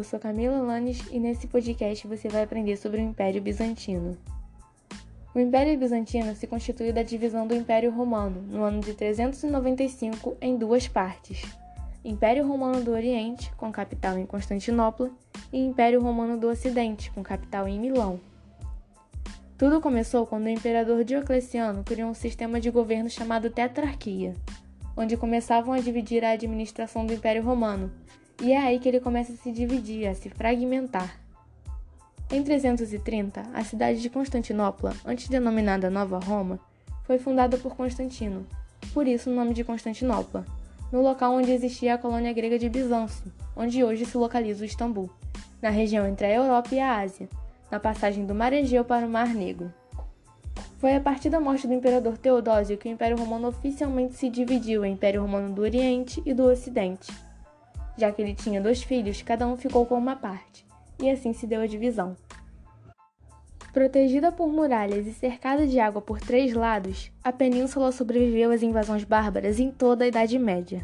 eu sou Camila Lanes e nesse podcast você vai aprender sobre o Império Bizantino. O Império Bizantino se constituiu da divisão do Império Romano no ano de 395 em duas partes: Império Romano do Oriente, com capital em Constantinopla, e Império Romano do Ocidente, com capital em Milão. Tudo começou quando o imperador Diocleciano criou um sistema de governo chamado Tetrarquia, onde começavam a dividir a administração do Império Romano e é aí que ele começa a se dividir, a se fragmentar. Em 330, a cidade de Constantinopla, antes denominada Nova Roma, foi fundada por Constantino, por isso o nome de Constantinopla, no local onde existia a colônia grega de Bizâncio, onde hoje se localiza o Istambul, na região entre a Europa e a Ásia, na passagem do Mar Egeu para o Mar Negro. Foi a partir da morte do imperador Teodósio que o Império Romano oficialmente se dividiu em Império Romano do Oriente e do Ocidente. Já que ele tinha dois filhos, cada um ficou com uma parte, e assim se deu a divisão. Protegida por muralhas e cercada de água por três lados, a península sobreviveu às invasões bárbaras em toda a Idade Média.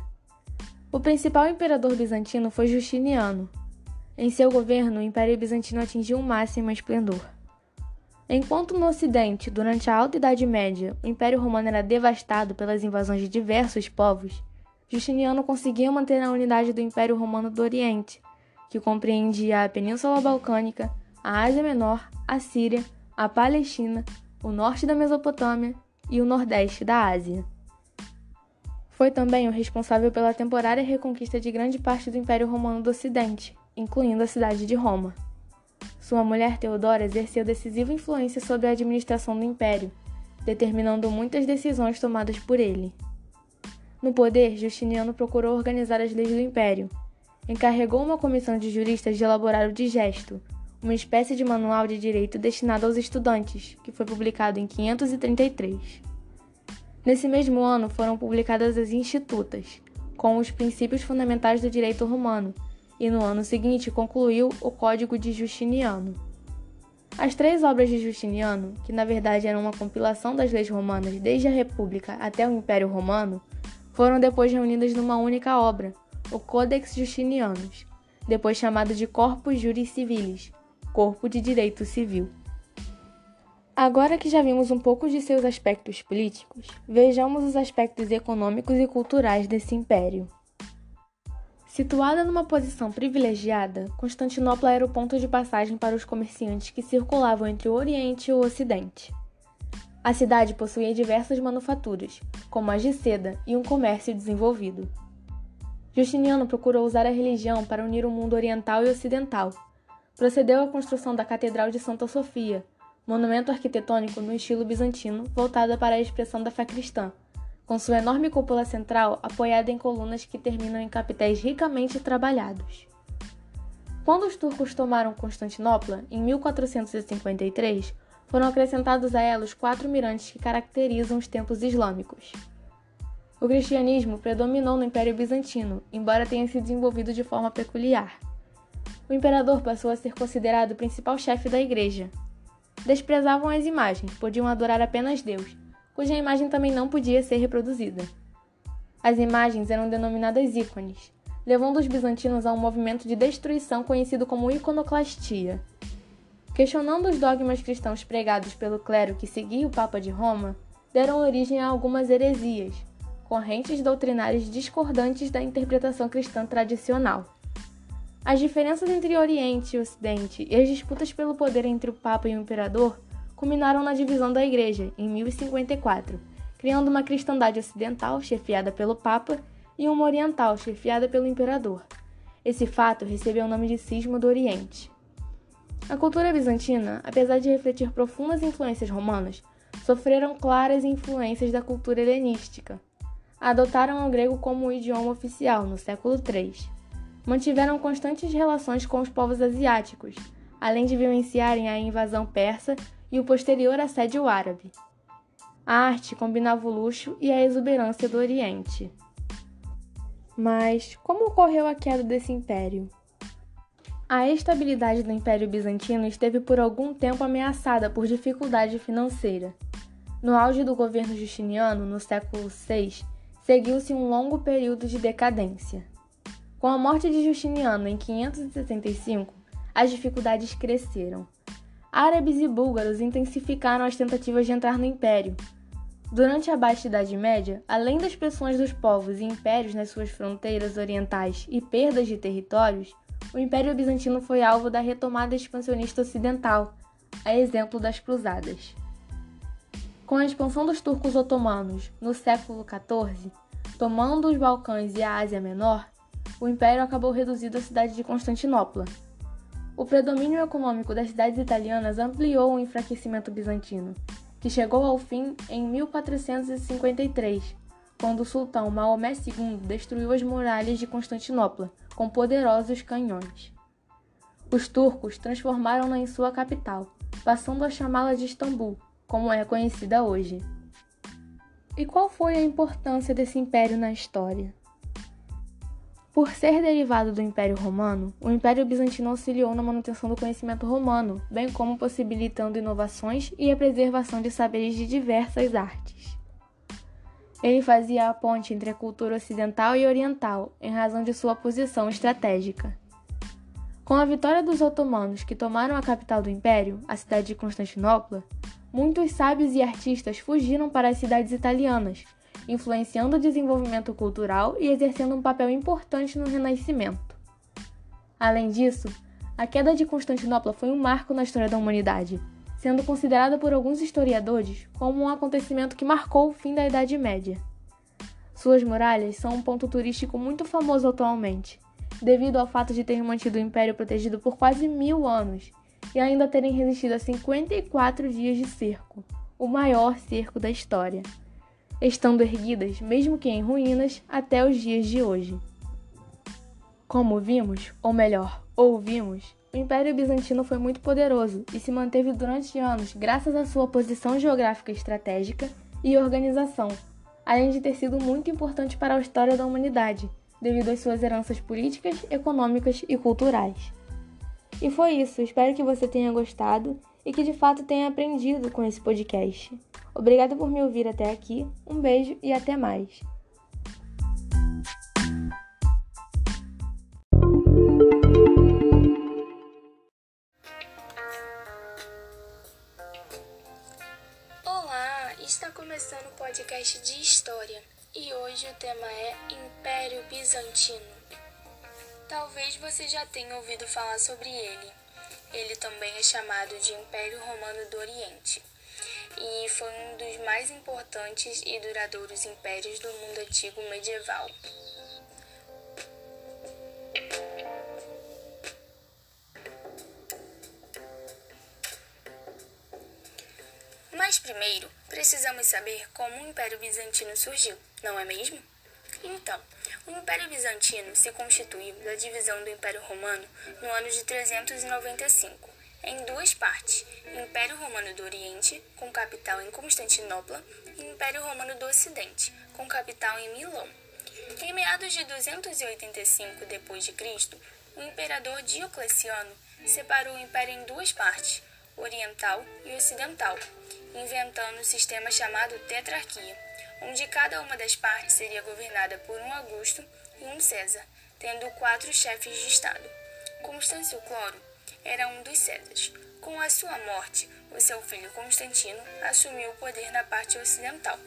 O principal imperador bizantino foi Justiniano. Em seu governo, o Império Bizantino atingiu um máximo esplendor. Enquanto no Ocidente, durante a Alta Idade Média, o Império Romano era devastado pelas invasões de diversos povos, Justiniano conseguia manter a unidade do Império Romano do Oriente, que compreendia a Península Balcânica, a Ásia Menor, a Síria, a Palestina, o norte da Mesopotâmia e o nordeste da Ásia. Foi também o responsável pela temporária reconquista de grande parte do Império Romano do Ocidente, incluindo a cidade de Roma. Sua mulher Teodora exerceu decisiva influência sobre a administração do império, determinando muitas decisões tomadas por ele. No poder, Justiniano procurou organizar as leis do império. Encarregou uma comissão de juristas de elaborar o Digesto, uma espécie de manual de direito destinado aos estudantes, que foi publicado em 533. Nesse mesmo ano foram publicadas as Institutas, com os princípios fundamentais do direito romano, e no ano seguinte concluiu o Código de Justiniano. As três obras de Justiniano, que na verdade eram uma compilação das leis romanas desde a República até o Império Romano, foram depois reunidas numa única obra, o Codex Justinianus, depois chamado de Corpus Juris Civilis, Corpo de Direito Civil. Agora que já vimos um pouco de seus aspectos políticos, vejamos os aspectos econômicos e culturais desse império. Situada numa posição privilegiada, Constantinopla era o ponto de passagem para os comerciantes que circulavam entre o Oriente e o Ocidente. A cidade possuía diversas manufaturas, como as de seda, e um comércio desenvolvido. Justiniano procurou usar a religião para unir o mundo oriental e ocidental. Procedeu à construção da Catedral de Santa Sofia, monumento arquitetônico no estilo bizantino voltada para a expressão da fé cristã, com sua enorme cúpula central apoiada em colunas que terminam em capitéis ricamente trabalhados. Quando os turcos tomaram Constantinopla, em 1453, foram acrescentados a ela os quatro mirantes que caracterizam os templos islâmicos. O cristianismo predominou no Império Bizantino, embora tenha se desenvolvido de forma peculiar. O imperador passou a ser considerado o principal chefe da igreja. Desprezavam as imagens, podiam adorar apenas Deus, cuja imagem também não podia ser reproduzida. As imagens eram denominadas ícones, levando os bizantinos a um movimento de destruição conhecido como iconoclastia. Questionando os dogmas cristãos pregados pelo clero que seguia o Papa de Roma, deram origem a algumas heresias, correntes doutrinárias discordantes da interpretação cristã tradicional. As diferenças entre Oriente e Ocidente e as disputas pelo poder entre o Papa e o Imperador culminaram na divisão da Igreja, em 1054, criando uma cristandade ocidental chefiada pelo Papa e uma oriental chefiada pelo Imperador. Esse fato recebeu o nome de Cisma do Oriente. A cultura bizantina, apesar de refletir profundas influências romanas, sofreram claras influências da cultura helenística. Adotaram o grego como idioma oficial no século III. Mantiveram constantes relações com os povos asiáticos, além de vivenciarem a invasão persa e o posterior assédio árabe. A arte combinava o luxo e a exuberância do Oriente. Mas como ocorreu a queda desse império? A estabilidade do Império Bizantino esteve por algum tempo ameaçada por dificuldade financeira. No auge do governo Justiniano, no século VI, seguiu-se um longo período de decadência. Com a morte de Justiniano em 565, as dificuldades cresceram. Árabes e búlgaros intensificaram as tentativas de entrar no império. Durante a Baixa Idade Média, além das pressões dos povos e impérios nas suas fronteiras orientais e perdas de territórios, o Império Bizantino foi alvo da retomada expansionista ocidental, a exemplo das Cruzadas. Com a expansão dos turcos otomanos no século XIV, tomando os Balcãs e a Ásia Menor, o império acabou reduzido à cidade de Constantinopla. O predomínio econômico das cidades italianas ampliou o enfraquecimento bizantino, que chegou ao fim em 1453, quando o sultão Maomé II destruiu as muralhas de Constantinopla com poderosos canhões. Os turcos transformaram-na em sua capital, passando a chamá-la de Istambul, como é conhecida hoje. E qual foi a importância desse império na história? Por ser derivado do Império Romano, o Império Bizantino auxiliou na manutenção do conhecimento romano, bem como possibilitando inovações e a preservação de saberes de diversas artes. Ele fazia a ponte entre a cultura ocidental e oriental, em razão de sua posição estratégica. Com a vitória dos otomanos que tomaram a capital do império, a cidade de Constantinopla, muitos sábios e artistas fugiram para as cidades italianas, influenciando o desenvolvimento cultural e exercendo um papel importante no Renascimento. Além disso, a queda de Constantinopla foi um marco na história da humanidade, sendo considerada por alguns historiadores como um acontecimento que marcou o fim da Idade Média. Suas muralhas são um ponto turístico muito famoso atualmente, devido ao fato de ter mantido o império protegido por quase mil anos e ainda terem resistido a 54 dias de cerco, o maior cerco da história, estando erguidas, mesmo que em ruínas, até os dias de hoje. Como vimos, ou melhor, ouvimos, o Império Bizantino foi muito poderoso e se manteve durante anos graças à sua posição geográfica estratégica e organização, além de ter sido muito importante para a história da humanidade, devido às suas heranças políticas, econômicas e culturais. E foi isso, espero que você tenha gostado e que de fato tenha aprendido com esse podcast. Obrigada por me ouvir até aqui, um beijo e até mais. Podcast de História e hoje o tema é Império Bizantino. Talvez você já tenha ouvido falar sobre ele. Ele também é chamado de Império Romano do Oriente e foi um dos mais importantes e duradouros impérios do mundo antigo medieval. Primeiro, precisamos saber como o Império Bizantino surgiu, não é mesmo? Então, o Império Bizantino se constituiu da divisão do Império Romano no ano de 395, em duas partes: Império Romano do Oriente, com capital em Constantinopla, e Império Romano do Ocidente, com capital em Milão. Em meados de 285 d.C., o imperador Diocleciano separou o império em duas partes, oriental e ocidental, inventando um sistema chamado tetrarquia onde cada uma das partes seria governada por um Augusto e um César, tendo quatro chefes de Estado. Constâncio Cloro era um dos Césares. Com a sua morte, o seu filho Constantino assumiu o poder na parte ocidental.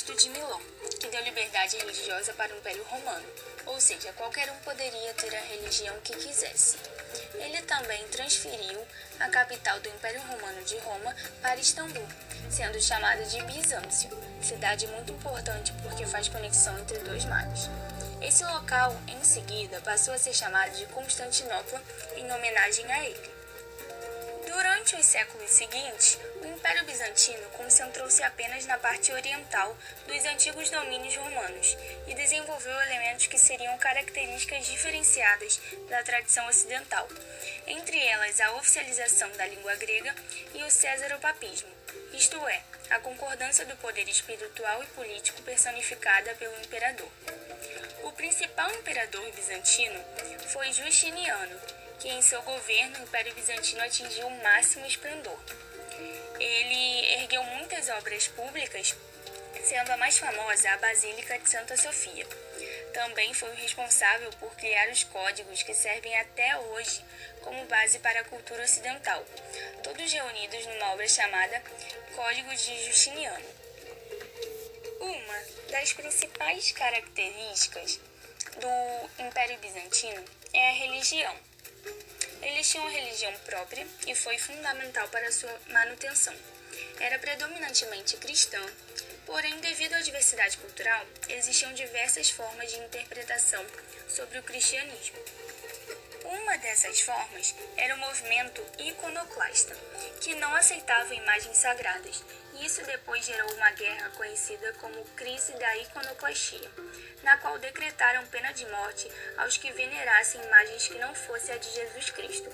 De Milão, que deu liberdade religiosa para o Império Romano, ou seja, qualquer um poderia ter a religião que quisesse. Ele também transferiu a capital do Império Romano de Roma para Istambul, sendo chamada de Bizâncio, cidade muito importante porque faz conexão entre dois mares. Esse local, em seguida, passou a ser chamado de Constantinopla em homenagem a ele. Durante os séculos seguintes, o Império Bizantino concentrou-se apenas na parte oriental dos antigos domínios romanos e desenvolveu elementos que seriam características diferenciadas da tradição ocidental, entre elas a oficialização da língua grega e o césaropapismo, isto é, a concordância do poder espiritual e político personificada pelo imperador. O principal imperador bizantino foi Justiniano, que em seu governo o Império Bizantino atingiu o máximo esplendor. Ele ergueu muitas obras públicas, sendo a mais famosa a Basílica de Santa Sofia. Também foi o responsável por criar os códigos que servem até hoje como base para a cultura ocidental, todos reunidos numa obra chamada Códigos de Justiniano. Uma das principais características do Império Bizantino é a religião. Eles tinham religião própria e foi fundamental para sua manutenção. Era predominantemente cristã, porém, devido à diversidade cultural, existiam diversas formas de interpretação sobre o cristianismo. Uma dessas formas era o movimento iconoclasta, que não aceitava imagens sagradas, isso depois gerou uma guerra conhecida como Crise da Iconoclastia, na qual decretaram pena de morte aos que venerassem imagens que não fosse a de Jesus Cristo,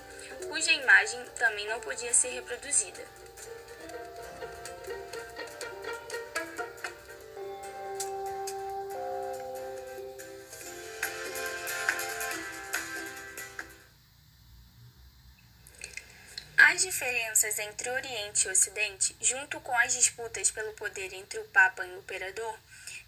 cuja imagem também não podia ser reproduzida. As diferenças entre Oriente e Ocidente, junto com as disputas pelo poder entre o Papa e o Imperador,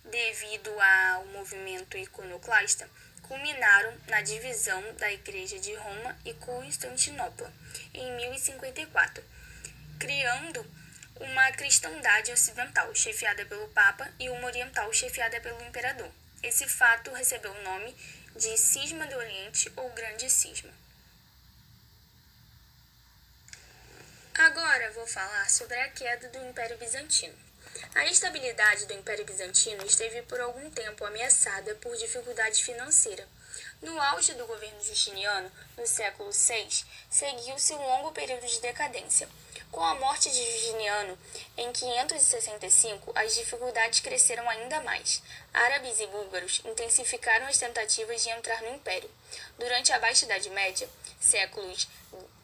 devido ao movimento iconoclasta, culminaram na divisão da Igreja de Roma e Constantinopla em 1054, criando uma cristandade ocidental chefiada pelo Papa e uma oriental chefiada pelo Imperador. Esse fato recebeu o nome de Cisma do Oriente ou Grande Cisma. Agora vou falar sobre a queda do Império Bizantino. A estabilidade do Império Bizantino esteve por algum tempo ameaçada por dificuldade financeira. No auge do governo Justiniano, no século VI, seguiu-se um longo período de decadência. Com a morte de Justiniano, em 565, as dificuldades cresceram ainda mais. Árabes e búlgaros intensificaram as tentativas de entrar no Império. Durante a Baixa Idade Média, séculos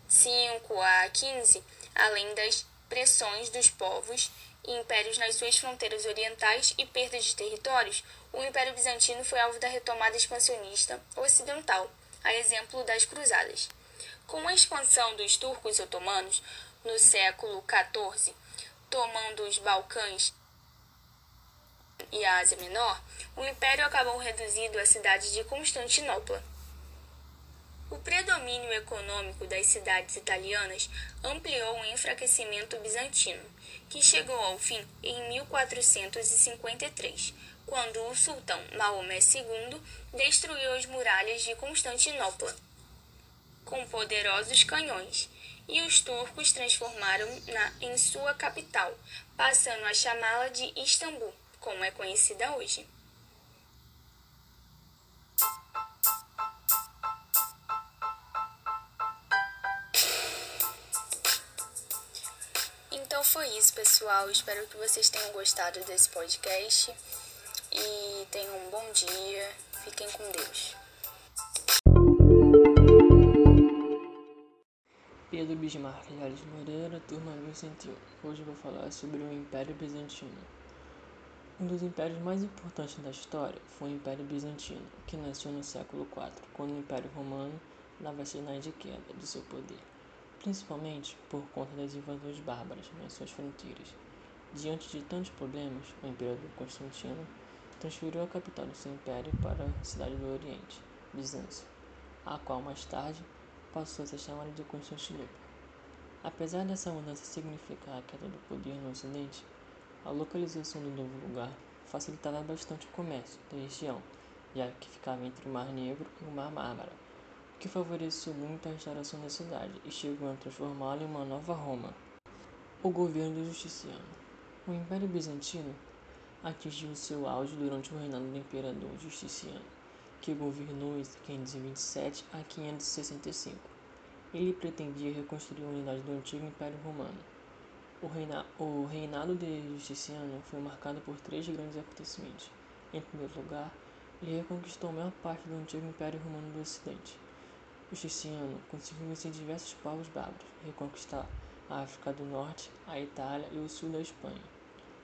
5 a 15, além das pressões dos povos e impérios nas suas fronteiras orientais e perdas de territórios, o Império Bizantino foi alvo da retomada expansionista ocidental, a exemplo das Cruzadas. Com a expansão dos turcos otomanos no século XIV, tomando os Balcãs e a Ásia Menor, o império acabou reduzido à cidade de Constantinopla. O predomínio econômico das cidades italianas ampliou o enfraquecimento bizantino, que chegou ao fim em 1453, quando o sultão Maomé II destruiu as muralhas de Constantinopla com poderosos canhões, e os turcos transformaram-na em sua capital, passando a chamá-la de Istambul, como é conhecida hoje. Foi isso, pessoal. Espero que vocês tenham gostado desse podcast e tenham um bom dia. Fiquem com Deus. Pedro Bismarck Jales Moreira, turma 1101. Hoje vou falar sobre o Império Bizantino. Um dos impérios mais importantes da história foi o Império Bizantino, que nasceu no século IV, quando o Império Romano dava sinais de queda de seu poder principalmente por conta das invasões bárbaras nas suas fronteiras. Diante de tantos problemas, o imperador Constantino transferiu a capital do seu império para a cidade do Oriente, Bizâncio, a qual mais tarde passou a ser chamada de Constantinopla. Apesar dessa mudança significar a queda do poder no Ocidente, a localização do novo lugar facilitava bastante o comércio da região, já que ficava entre o Mar Negro e o Mar Mármara, que favoreceu muito a restauração da cidade e chegou a transformá-la em uma nova Roma. O governo do Justiciano. O Império Bizantino atingiu seu auge durante o reinado do imperador Justiciano, que governou de 527 a 565. Ele pretendia reconstruir a unidade do antigo Império Romano. O, reina o reinado de Justiciano foi marcado por três grandes acontecimentos. Em primeiro lugar, ele reconquistou a maior parte do antigo Império Romano do Ocidente. Justiniano conseguiu vencer diversos povos bárbaros e reconquistar a África do Norte, a Itália e o sul da Espanha.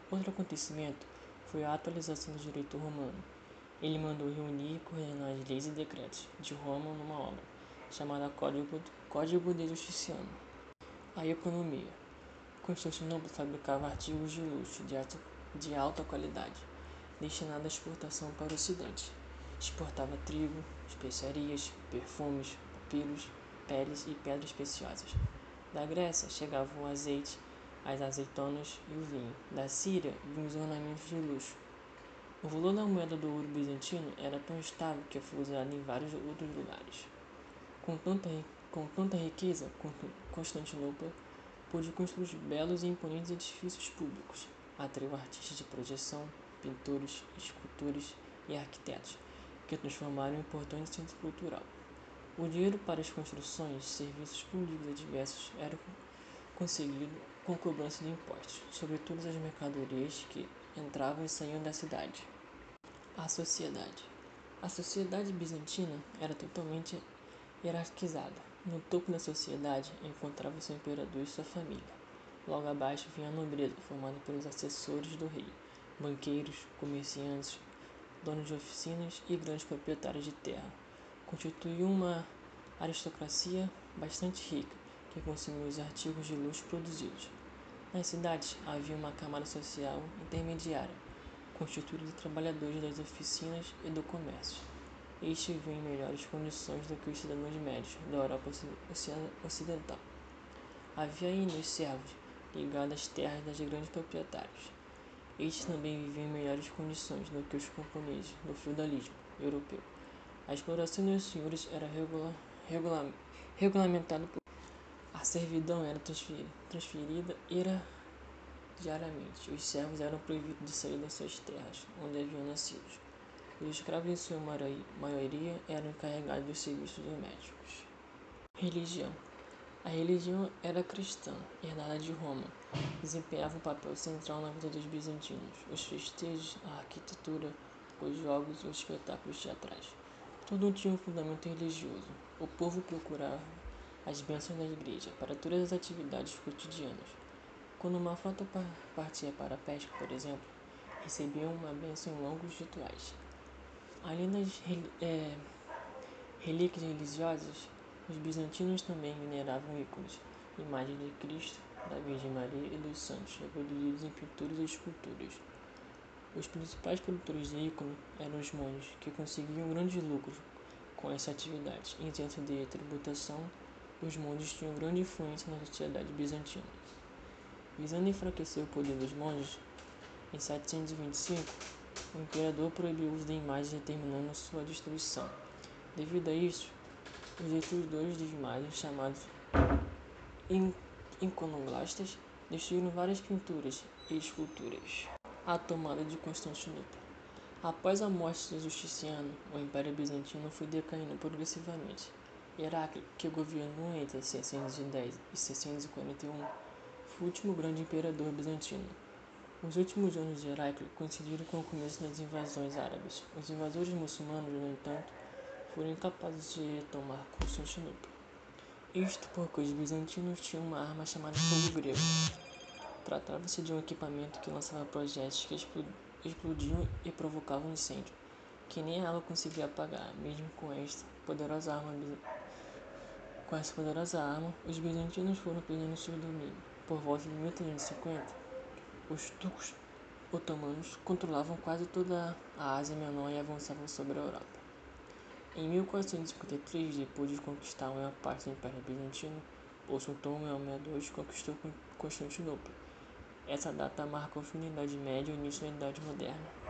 Outro acontecimento foi a atualização do direito romano. Ele mandou reunir e coordenar as leis e decretos de Roma numa obra, chamada Código, Código de Justiciano. A economia. Constantinopla fabricava artigos de luxo de alta, de alta qualidade, destinados à exportação para o Ocidente. Exportava trigo, especiarias, perfumes, papiros, peles e pedras preciosas. Da Grécia chegava o azeite, as azeitonas e o vinho. Da Síria vinham os ornamentos de luxo. O valor da moeda do ouro bizantino era tão estável que foi usado em vários outros lugares. Com tanta, com tanta riqueza, Constantinopla pôde construir belos e imponentes edifícios públicos. Atraiu artistas de projeção, pintores, escultores e arquitetos, que transformaram um importante centro cultural. O dinheiro para as construções, serviços públicos e diversos era conseguido com cobrança de impostos sobre todas as mercadorias que entravam e saíam da cidade. A sociedade. A sociedade bizantina era totalmente hierarquizada. No topo da sociedade encontrava-se o imperador e sua família. Logo abaixo vinha a nobreza, formada pelos assessores do rei, banqueiros, comerciantes, donos de oficinas e grandes proprietários de terra. Constituía uma aristocracia bastante rica, que consumia os artigos de luxo produzidos. Nas cidades havia uma camada social intermediária, constituída de trabalhadores das oficinas e do comércio. Estes viviam em melhores condições do que os cidadãos médios da Europa Ocidental. Havia ainda os servos, ligados às terras dos grandes proprietários. Estes também viviam em melhores condições do que os camponeses do feudalismo europeu. A exploração dos senhores era regulamentada por a servidão era transferida, transferida era diariamente. Os servos eram proibidos de sair das suas terras, onde haviam nascido. Os escravos, em sua maioria, eram encarregados dos serviços domésticos. Religião. A religião era cristã, herdada de Roma. Desempenhava um papel central na vida dos bizantinos. Os festejos, a arquitetura, os jogos e os espetáculos teatrais. Tudo tinha um fundamento religioso. O povo procurava as bênçãos da igreja para todas as atividades cotidianas. Quando uma frota partia para a pesca, por exemplo, recebiam uma bênção em longos rituais. Além das é, relíquias religiosas, os bizantinos também veneravam ícones, imagens de Cristo, da Virgem Maria e dos santos, reproduzidos em pinturas e esculturas. Os principais produtores de ícone eram os monges, que conseguiam grandes lucros com essa atividade, isento de tributação os monges tinham grande influência na sociedade bizantina. Visando enfraquecer o poder dos monges, em 725, o imperador proibiu o uso de imagens determinando sua destruição. Devido a isso, os destruidores de imagens, chamados iconoclastas, destruíram várias pinturas e esculturas. A tomada de Constantinopla. Após a morte de Justiciano, o Império Bizantino foi decaindo progressivamente. Heráclito, que governou entre 610 e 641, foi o último grande imperador bizantino. Os últimos anos de Heráclito coincidiram com o começo das invasões árabes. Os invasores muçulmanos, no entanto, foram incapazes de retomar Constantinopla. Isto porque os bizantinos tinham uma arma chamada fogo grego. Tratava-se de um equipamento que lançava projéteis que explodiam e provocavam incêndio, que nem ela conseguia apagar, mesmo com esta poderosa arma com essa poderosa arma, os bizantinos foram perdendo seu domínio. Por volta de 1350, os turcos otomanos controlavam quase toda a Ásia Menor e avançavam sobre a Europa. Em 1453, depois de conquistar uma parte do Império Bizantino, o sultão Mehmed II conquistou Constantinopla. Essa data marca o fim da Idade Média e o início da Idade Moderna.